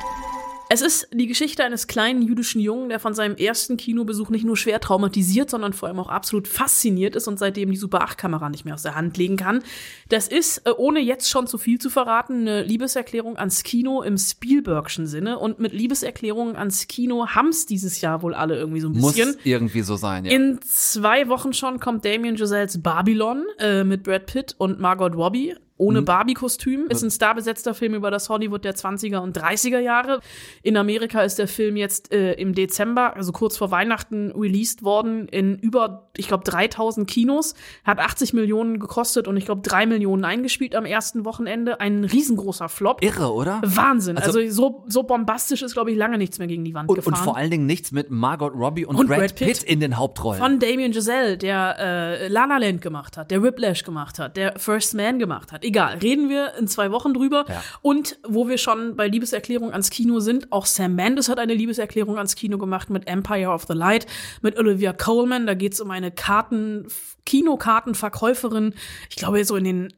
Es ist die Geschichte eines kleinen jüdischen Jungen, der von seinem ersten Kinobesuch nicht nur schwer traumatisiert, sondern vor allem auch absolut fasziniert ist und seitdem die Super 8-Kamera nicht mehr aus der Hand legen kann. Das ist, äh, ohne jetzt schon zu viel zu verraten, eine Liebeserklärung ans Kino im Spielbergschen Sinne. Und mit Liebeserklärungen ans Kino haben's dieses Jahr wohl alle irgendwie so ein Muss bisschen. irgendwie so sein, ja. In zwei Wochen schon kommt Damien Giselles Babylon äh, mit Brad Pitt und Margot Robbie. Ohne Mhm. Barbie-Kostüm. Ist ein starbesetzter Film über das Hollywood der 20er und 30er Jahre. In Amerika ist der Film jetzt äh, im Dezember, also kurz vor Weihnachten, released worden in über, ich glaube, 3000 Kinos. Hat 80 Millionen gekostet und ich glaube, 3 Millionen eingespielt am ersten Wochenende. Ein riesengroßer Flop. Irre, oder? Wahnsinn. Also- Also, so, so bombastisch ist, glaube ich, lange nichts mehr gegen die Wand Und, gefahren. und vor allen Dingen nichts mit Margot Robbie und, Und Brad, Brad Pitt. Pitt. in den Hauptrollen. Von Damien Giselle, der äh, La La Land gemacht hat, der Whiplash gemacht hat, der First Man gemacht hat. Egal, reden wir in zwei Wochen drüber. Ja. Und wo wir schon bei Liebeserklärung ans Kino sind, auch Sam Mendes hat eine Liebeserklärung ans Kino gemacht mit Empire of the Light, mit Olivia Coleman. Da geht's um eine Karten, Kinokartenverkäuferin, ich glaube so in den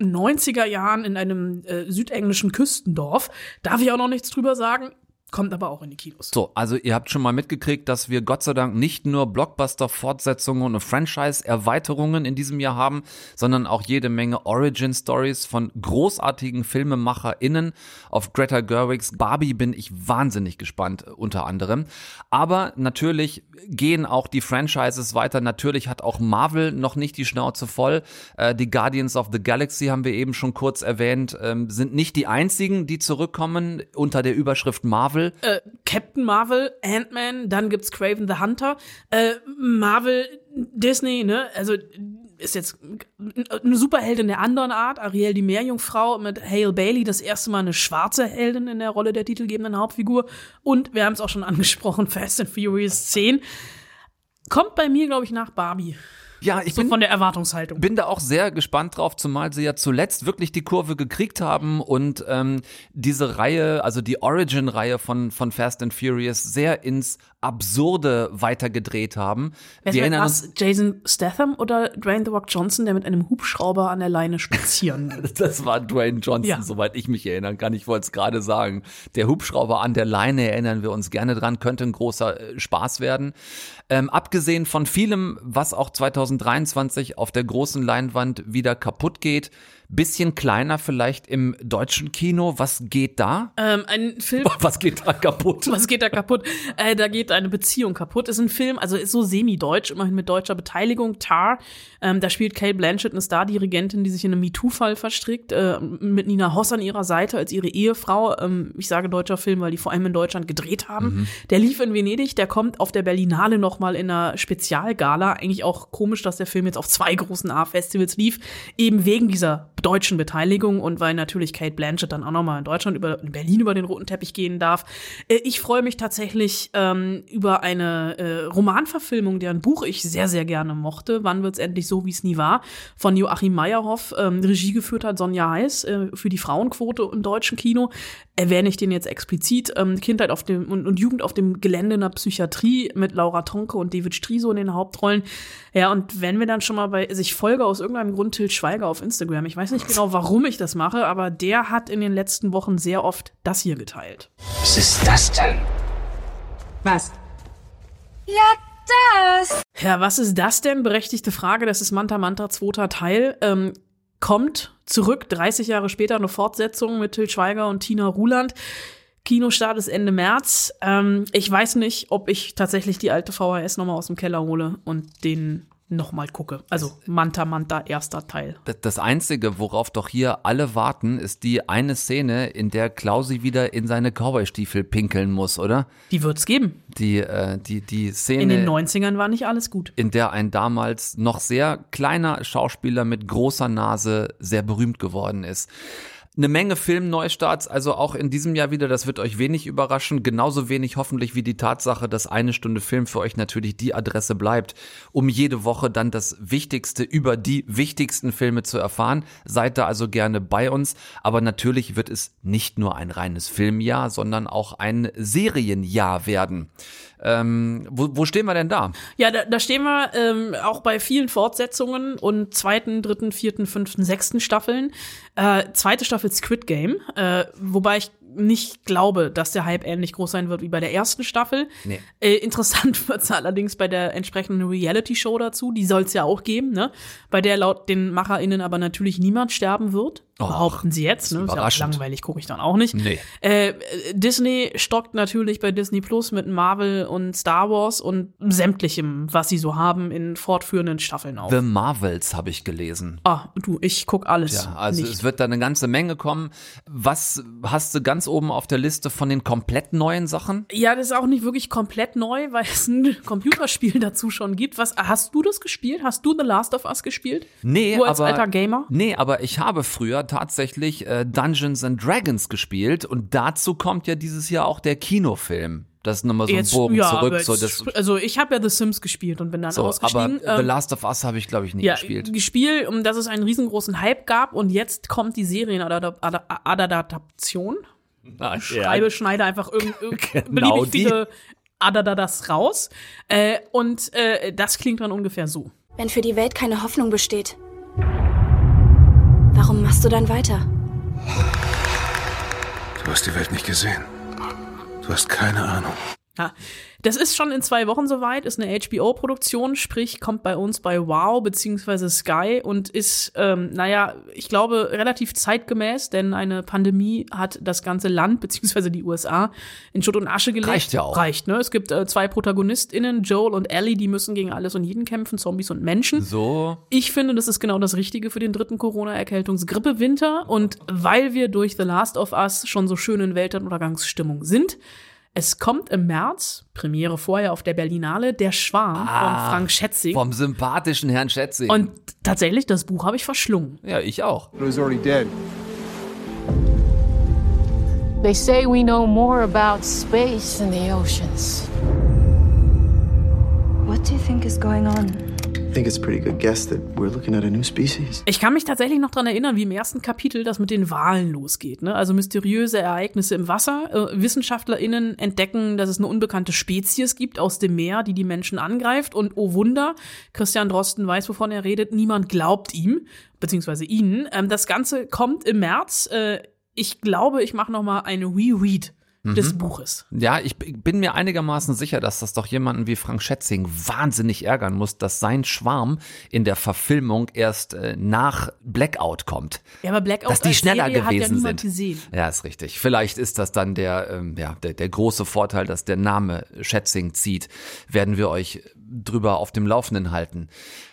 90er Jahren in einem äh, südenglischen Küstendorf. Darf ich auch noch nichts drüber sagen? Kommt aber auch in die Kinos. So, also ihr habt schon mal mitgekriegt, dass wir Gott sei Dank nicht nur Blockbuster-Fortsetzungen und Franchise-Erweiterungen in diesem Jahr haben, sondern auch jede Menge Origin-Stories von großartigen FilmemacherInnen. Auf Greta Gerwigs Barbie bin ich wahnsinnig gespannt, äh, unter anderem. Aber natürlich gehen auch die Franchises weiter. Natürlich hat auch Marvel noch nicht die Schnauze voll. Äh, die Guardians of the Galaxy haben wir eben schon kurz erwähnt, ähm, sind nicht die einzigen, die zurückkommen unter der Überschrift Marvel. Äh, Captain Marvel, Ant-Man, dann gibt's Craven the Hunter. Äh, Marvel, Disney, ne? Also ist jetzt eine Superheldin der anderen Art. Ariel die Meerjungfrau mit Hale Bailey, das erste Mal eine schwarze Heldin in der Rolle der titelgebenden Hauptfigur. Und wir haben es auch schon <laughs> angesprochen, Fast and Furious 10. Kommt bei mir, glaube ich, nach Barbie. Ja, ich so bin von der Erwartungshaltung. bin da auch sehr gespannt drauf, zumal sie ja zuletzt wirklich die Kurve gekriegt haben und ähm, diese Reihe, also die Origin-Reihe von, von Fast and Furious sehr ins Absurde weitergedreht haben. Wer Wir erinnern was, Jason Statham oder Dwayne The Rock Johnson, der mit einem Hubschrauber an der Leine spazieren <laughs> will? das war Dwayne Johnson, Ja. soweit ich mich erinnern kann. Ich wollte es gerade sagen. Der Hubschrauber an der Leine erinnern wir uns gerne dran, könnte ein großer äh, Spaß werden. Ähm, abgesehen von vielem, was auch 2023 auf der großen Leinwand wieder kaputt geht, bisschen kleiner vielleicht im deutschen Kino. Was geht da? ähm, ein Film. <laughs> Was geht da kaputt? Was geht da kaputt? Äh, da geht eine Beziehung kaputt. Ist ein Film, also ist so semi-deutsch, immerhin mit deutscher Beteiligung. Tar, ähm, da spielt Kate Blanchett eine Star-Dirigentin, die sich in einem MeToo-Fall verstrickt, äh, mit Nina Hoss an ihrer Seite als ihre Ehefrau. Ähm, ich sage deutscher Film, weil die vor allem in Deutschland gedreht haben. Mhm. Der lief in Venedig, der kommt auf der Berlinale nochmal in einer Spezialgala. Eigentlich auch komisch, dass der Film jetzt auf zwei großen A-Festivals lief, eben wegen dieser deutschen Beteiligung und weil natürlich Kate Blanchett dann auch nochmal in Deutschland über in Berlin über den roten Teppich gehen darf. Äh, ich freue mich tatsächlich ähm, über eine äh, Romanverfilmung, deren Buch ich sehr, sehr gerne mochte. Wann wird's endlich so, wie es nie war? Von Joachim Meyerhoff, ähm, Regie geführt hat Sonja Heiß äh, für die Frauenquote im deutschen Kino. Erwähne ich den jetzt explizit. Ähm, Kindheit auf dem und, und Jugend auf dem Gelände einer Psychiatrie mit Laura Tonke und David Striso in den Hauptrollen. Ja, und wenn wir dann schon mal bei, also ich folge aus irgendeinem Grund Til Schweiger auf Instagram. Ich weiß nicht genau, warum ich das mache, aber der hat in den letzten Wochen sehr oft das hier geteilt. Was ist das denn? Was? Ja, das. Ja, was ist das denn? Berechtigte Frage. Das ist Manta Manta, zweiter Teil. Ähm, kommt zurück, 30 Jahre später, eine Fortsetzung mit Til Schweiger und Tina Ruland. Kinostart ist Ende März. Ähm, ich weiß nicht, ob ich tatsächlich die alte VHS nochmal aus dem Keller hole und den nochmal gucke. Also Manta Manta, erster Teil. Das- Einzige, worauf doch hier alle warten, ist die eine Szene, in der Klausi wieder in seine Cowboy-Stiefel pinkeln muss, oder? Die wird's geben. Die, äh, die, die Szene. In den 90ern war nicht alles gut. in der ein damals noch sehr kleiner Schauspieler mit großer Nase sehr berühmt geworden ist. Eine Menge Filmneustarts, also auch in diesem Jahr wieder, das wird euch wenig überraschen, genauso wenig hoffentlich wie die Tatsache, dass eine Stunde Film für euch natürlich die Adresse bleibt, um jede Woche dann das Wichtigste über die wichtigsten Filme zu erfahren. Seid da also gerne bei uns, aber natürlich wird es nicht nur ein reines Filmjahr, sondern auch ein Serienjahr werden. Ähm, wo, wo stehen wir denn da? Ja, da, da stehen wir ähm, auch bei vielen Fortsetzungen und zweiten, dritten, vierten, fünften, sechsten Staffeln. Äh, zweite Staffel Squid Game, äh, wobei ich nicht glaube, dass der Hype ähnlich groß sein wird wie bei der ersten Staffel. Nee. Äh, interessant <laughs> wird's allerdings bei der entsprechenden Reality-Show dazu. Die soll's ja auch geben, ne? Bei der laut den MacherInnen aber natürlich niemand sterben wird. Behaupten sie jetzt, ne? Ist ja auch langweilig, gucke ich dann auch nicht. Nee. Äh, Disney stockt natürlich bei Disney Plus mit Marvel und Star Wars und sämtlichem, was sie so haben, in fortführenden Staffeln auf. The Marvels habe ich gelesen. ah, du, ich guck alles. Ja, also nicht. es wird da eine ganze Menge kommen. Was hast du ganz oben auf der Liste von den komplett neuen Sachen? ja, das ist auch nicht wirklich komplett neu, <laughs> weil es ein Computerspiel dazu schon gibt. Was hast du das gespielt? Hast du The Last of Us gespielt? Nee, Du als aber alter Gamer? Nee, aber ich habe früher tatsächlich äh, Dungeons and Dragons gespielt und dazu kommt ja dieses Jahr auch der Kinofilm. Das ist nochmal so ein Bogen ja, zurück. aber So, das, also ich habe ja The Sims gespielt und bin dann so, aber ausgestiegen. The Ähm, Last of Us habe ich, glaube ich, nie ja, gespielt. gespielt, um dass es einen riesengroßen Hype gab und jetzt kommt die Serienadaption. Ah, schreibe, schneide einfach <laughs> irgend, Genau beliebig die. viele Adadadas raus. Äh, und äh, das klingt dann ungefähr so. Wenn für die Welt keine Hoffnung besteht, warum machst du dann weiter? Du hast die Welt nicht gesehen. Du hast keine Ahnung. Ja, das ist schon in zwei Wochen soweit, ist eine HBO-Produktion, sprich kommt bei uns bei Wow beziehungsweise Sky und ist, ähm, naja, ich glaube relativ zeitgemäß, denn eine Pandemie hat das ganze Land beziehungsweise die USA in Schutt und Asche gelegt. Reicht ja auch. Reicht, ne? Es gibt äh, zwei ProtagonistInnen, Joel und Ellie, die müssen gegen alles und jeden kämpfen, Zombies und Menschen. So. Ich finde, das ist genau das Richtige für den dritten Corona-Erkältungsgrippe-Winter und weil wir durch The Last of Us schon so schön in Weltuntergangsstimmung sind, es kommt im März, Premiere vorher auf der Berlinale, Der Schwarm von Frank Schätzing. Vom sympathischen Herrn Schätzing. Und tatsächlich, das Buch habe ich verschlungen. ja, ich auch. It was already dead. They say we know more about space than the oceans. What do you think is going on? Ich kann mich tatsächlich noch dran erinnern, wie im ersten Kapitel das mit den Walen losgeht. Ne? Also mysteriöse Ereignisse im Wasser. Äh, WissenschaftlerInnen entdecken, dass es eine unbekannte Spezies gibt aus dem Meer, die die Menschen angreift. Und oh Wunder, Christian Drosten weiß, wovon er redet. Niemand glaubt ihm, beziehungsweise ihnen. Ähm, das Ganze kommt im März. Äh, ich glaube, ich mache noch mal eine Reread des Buches. Ja, ich bin mir einigermaßen sicher, dass das doch jemanden wie Frank Schätzing wahnsinnig ärgern muss, dass sein Schwarm in der Verfilmung erst äh, nach Blackout kommt. Ja, aber Blackout dass die als schneller Serie ja gewesen niemand sind. gesehen. Ja, ist richtig. Vielleicht ist das dann der, ähm, ja, der, der große Vorteil, dass der Name Schätzing zieht. Werden wir euch drüber auf dem Laufenden halten.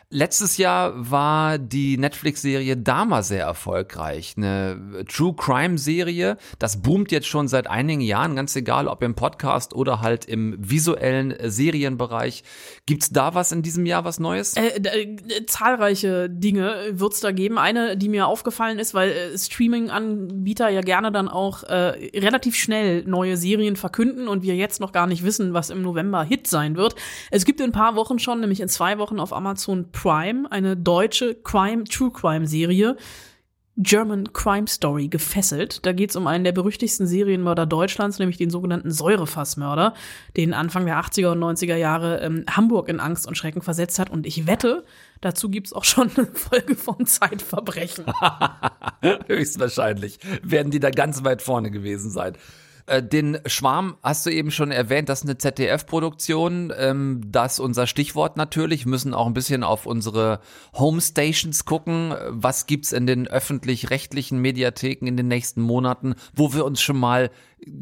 Letztes Jahr war die Netflix-Serie Dama sehr erfolgreich. Eine True Crime-Serie. Das boomt jetzt schon seit einigen Jahren, ganz egal, ob im Podcast oder halt im visuellen äh, Serienbereich. Gibt's da was in diesem Jahr, was Neues? Äh, äh, zahlreiche Dinge wird's da geben. Eine, die mir aufgefallen ist, weil äh, Streaming-Anbieter ja gerne dann auch äh, relativ schnell neue Serien verkünden und wir jetzt noch gar nicht wissen, was im November Hit sein wird. Es gibt in ein paar Wochen schon, nämlich in zwei Wochen auf Amazon Prime, eine deutsche Crime, True Crime Serie. German Crime Story gefesselt. Da geht's um einen der berüchtigsten Serienmörder Deutschlands, nämlich den sogenannten Säurefassmörder, den Anfang der 80er und 90er Jahre ähm, Hamburg in Angst und Schrecken versetzt hat. Und ich wette, dazu gibt's auch schon eine Folge von Zeitverbrechen. <laughs> Höchstwahrscheinlich werden die da ganz weit vorne gewesen sein. Äh, Den Schwarm hast du eben schon erwähnt, das ist eine ZDF-Produktion. Ähm, das ist unser Stichwort natürlich. Wir müssen auch ein bisschen auf unsere Homestations gucken. Was gibt's in den öffentlich-rechtlichen Mediatheken in den nächsten Monaten, wo wir uns schon mal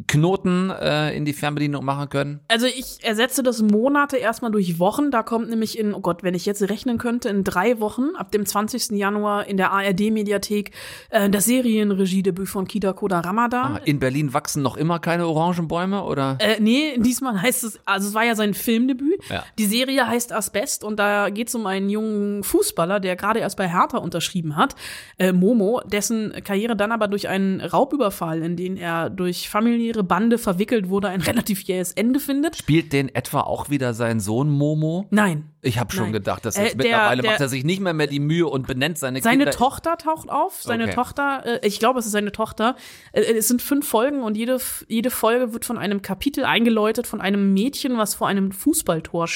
Knoten äh, in die Fernbedienung machen können? Also ich ersetze das Monate erstmal durch Wochen. Da kommt nämlich in, oh Gott, wenn ich jetzt rechnen könnte, in drei Wochen, ab dem 20. Januar in der ARD-Mediathek, äh, das Serienregiedebüt von Kida Koda Ramadan. Ah, In Berlin wachsen noch immer keine Orangenbäume, oder? Äh, nee, diesmal heißt es, also es war ja sein Filmdebüt. Ja. Die Serie heißt Asbest und da geht es um einen jungen Fußballer, der gerade erst bei Hertha unterschrieben hat, äh, Momo, dessen Karriere dann aber durch einen Raubüberfall, in den er durch familiäre Bande verwickelt wurde, ein <laughs> relativ jähes Ende findet. Spielt den etwa auch wieder sein Sohn Momo? Nein. Ich habe schon Nein. gedacht, dass Äh, jetzt der- mittlerweile der- macht er sich nicht mehr mehr die Mühe und benennt seine, Seine Kinder. Tochter taucht auf. Seine Okay. Tochter, äh, ich glaube, es ist seine Tochter. Äh, es sind fünf Folgen und jede, jede Folge wird von einem Kapitel eingeläutet von einem Mädchen, was vor einem Fußballtor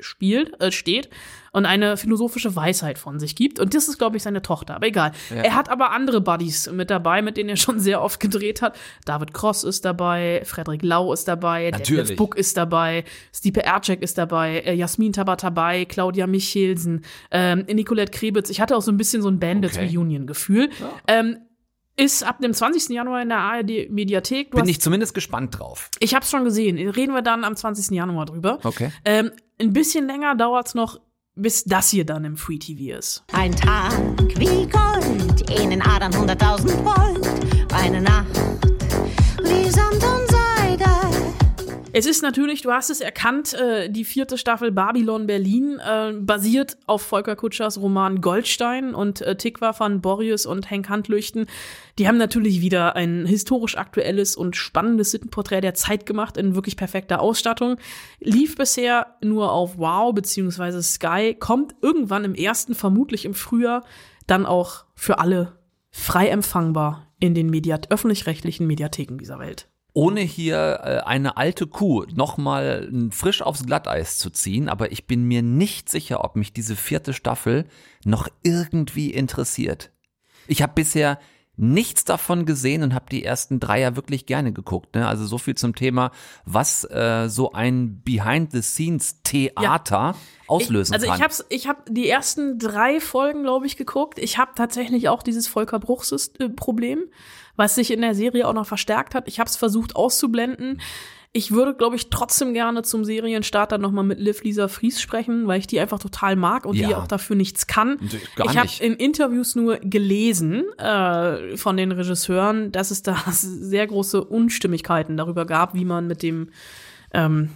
spielt, äh, steht und eine philosophische Weisheit von sich gibt. Und das ist, glaube ich, seine Tochter. Aber egal. Ja. Er hat aber andere Buddies mit dabei, mit denen er schon sehr oft gedreht hat. David Cross ist dabei, Frederik Lau ist dabei, Natürlich. Buck ist dabei, Stipe Ercek ist dabei, äh, Jasmin Tabatabai, Claudia Michelsen, ähm, Nicolette Krebitz. Ich hatte auch so ein bisschen so ein Bandits-Reunion-Gefühl. Ähm, ist ab dem 20. Januar in der ARD-Mediathek. Bin ich zumindest gespannt drauf. Ich hab's schon gesehen. Reden wir dann am 20. Januar drüber. Okay. Ähm, ein bisschen länger dauert's noch, bis das hier dann im Free TV ist. Ein Tag wie Gold, in den Adern hunderttausend Volt. Eine Nacht Es ist natürlich, du hast es erkannt, äh, die vierte Staffel Babylon Berlin äh, basiert auf Volker Kutschers Roman Goldstein und äh, Tikva van Borries und Henk Handlüchten. Die haben natürlich wieder ein historisch aktuelles und spannendes Sittenporträt der Zeit gemacht in wirklich perfekter Ausstattung. Lief bisher nur auf Wow beziehungsweise Sky, kommt irgendwann im ersten, vermutlich im Frühjahr, dann auch für alle frei empfangbar in den Mediat öffentlich-rechtlichen Mediatheken dieser Welt ohne hier äh, eine alte Kuh nochmal frisch aufs Glatteis zu ziehen, aber ich bin mir nicht sicher, ob mich diese vierte Staffel noch irgendwie interessiert. Ich habe bisher nichts davon gesehen und habe die ersten drei ja wirklich gerne geguckt. Ne? Also so viel zum Thema, was äh, so ein Behind-the-Scenes-Theater ja. auslösen ich, also kann. Also ich habe ich hab die ersten drei Folgen, glaube ich, geguckt. Ich habe tatsächlich auch dieses Volker Bruchs-Problem, was sich in der Serie auch noch verstärkt hat. Ich habe es versucht auszublenden. Ich würde, glaube ich, trotzdem gerne zum Serienstart dann nochmal mit Liv Lisa Fries sprechen, weil ich die einfach total mag und ja. die auch dafür nichts kann. Gar ich habe in Interviews nur gelesen äh, von den Regisseuren, dass es da <laughs> sehr große Unstimmigkeiten darüber gab, wie man mit dem ähm,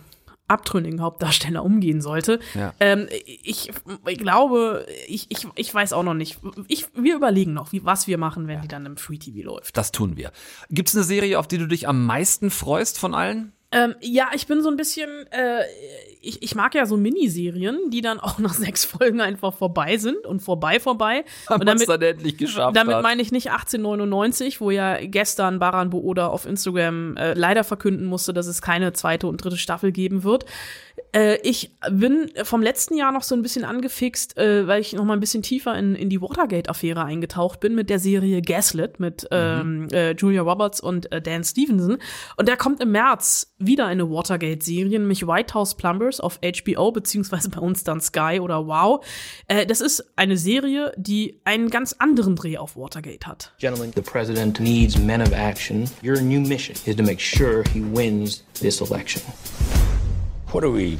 abtrünnigen Hauptdarsteller umgehen sollte. Ja. Ähm, ich, ich, glaube, ich, ich, ich weiß auch noch nicht. Ich, wir überlegen noch, wie, was wir machen, wenn ja. die dann im Free TV läuft. Das tun wir. Gibt es eine Serie, auf die du dich am meisten freust von allen? Ähm, ja, ich bin so ein bisschen, äh, ich, ich mag ja so Miniserien, die dann auch nach <laughs> sechs Folgen einfach vorbei sind und vorbei, vorbei. Haben und damit, dann endlich geschafft Damit hat. meine ich nicht 1899, wo ja gestern Baran Booda auf Instagram äh, leider verkünden musste, dass es keine zweite und dritte Staffel geben wird. Äh, ich bin vom letzten Jahr noch so ein bisschen angefixt, äh, weil ich noch mal ein bisschen tiefer in, in die Watergate-Affäre eingetaucht bin mit der Serie Gaslit mit mhm. ähm, äh, Julia Roberts und äh, Dan Stevenson. Und da kommt im März wieder eine Watergate-Serie, nämlich White House Plumbers auf HBO, beziehungsweise bei uns dann Sky oder Wow. Äh, das ist eine Serie, die einen ganz anderen Dreh auf Watergate hat. Gentlemen, the president needs men of action. Your new mission is to make sure he wins this election. What are we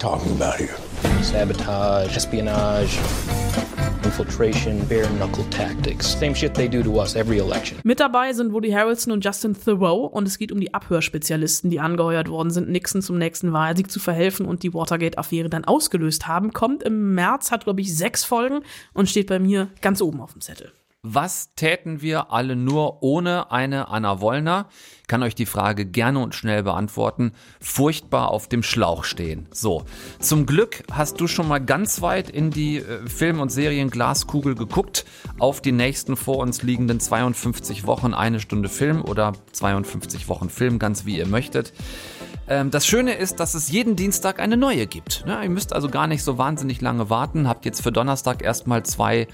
talking about here? Sabotage, espionage, infiltration, bare knuckle tactics. Same shit they do to us every election. Mit dabei sind Woody Harrelson und Justin Thoreau und es geht um die Abhörspezialisten, die angeheuert worden sind, Nixon zum nächsten Wahlsieg zu verhelfen und die Watergate-Affäre dann ausgelöst haben. Kommt im März, hat glaube ich sechs Folgen und steht bei mir ganz oben auf dem Zettel. Was täten wir alle nur ohne eine Anna Wollner? Ich kann euch die Frage gerne und schnell beantworten. Furchtbar auf dem Schlauch stehen. So, zum Glück hast du schon mal ganz weit in die äh, Film- und Serienglaskugel geguckt, auf die nächsten vor uns liegenden 52 Wochen eine Stunde Film oder 52 Wochen Film, ganz wie ihr möchtet. Ähm, das Schöne ist, dass es jeden Dienstag eine neue gibt. Ne? Ihr müsst also gar nicht so wahnsinnig lange warten. Habt jetzt für Donnerstag erstmal zwei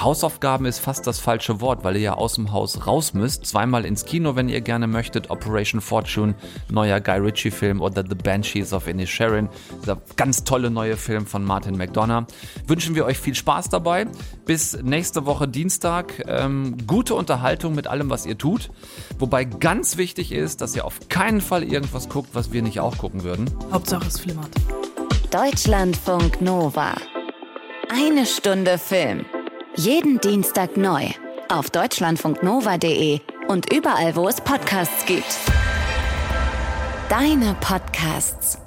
Hausaufgaben ist fast das falsche Wort, weil ihr ja aus dem Haus raus müsst. Zweimal ins Kino, wenn ihr gerne möchtet. Operation Fortune, neuer Guy Ritchie-Film oder The Banshees of Inisherin, dieser ganz tolle neue Film von Martin McDonough. Wünschen wir euch viel Spaß dabei. Bis nächste Woche Dienstag. Ähm, gute Unterhaltung mit allem, was ihr tut. Wobei ganz wichtig ist, dass ihr auf keinen Fall irgendwas guckt, was wir nicht auch gucken würden. Hauptsache es flimmert. Deutschlandfunk Nova. Eine Stunde Film. Jeden Dienstag neu auf deutschlandfunknova.de und überall, wo es Podcasts gibt. Deine Podcasts.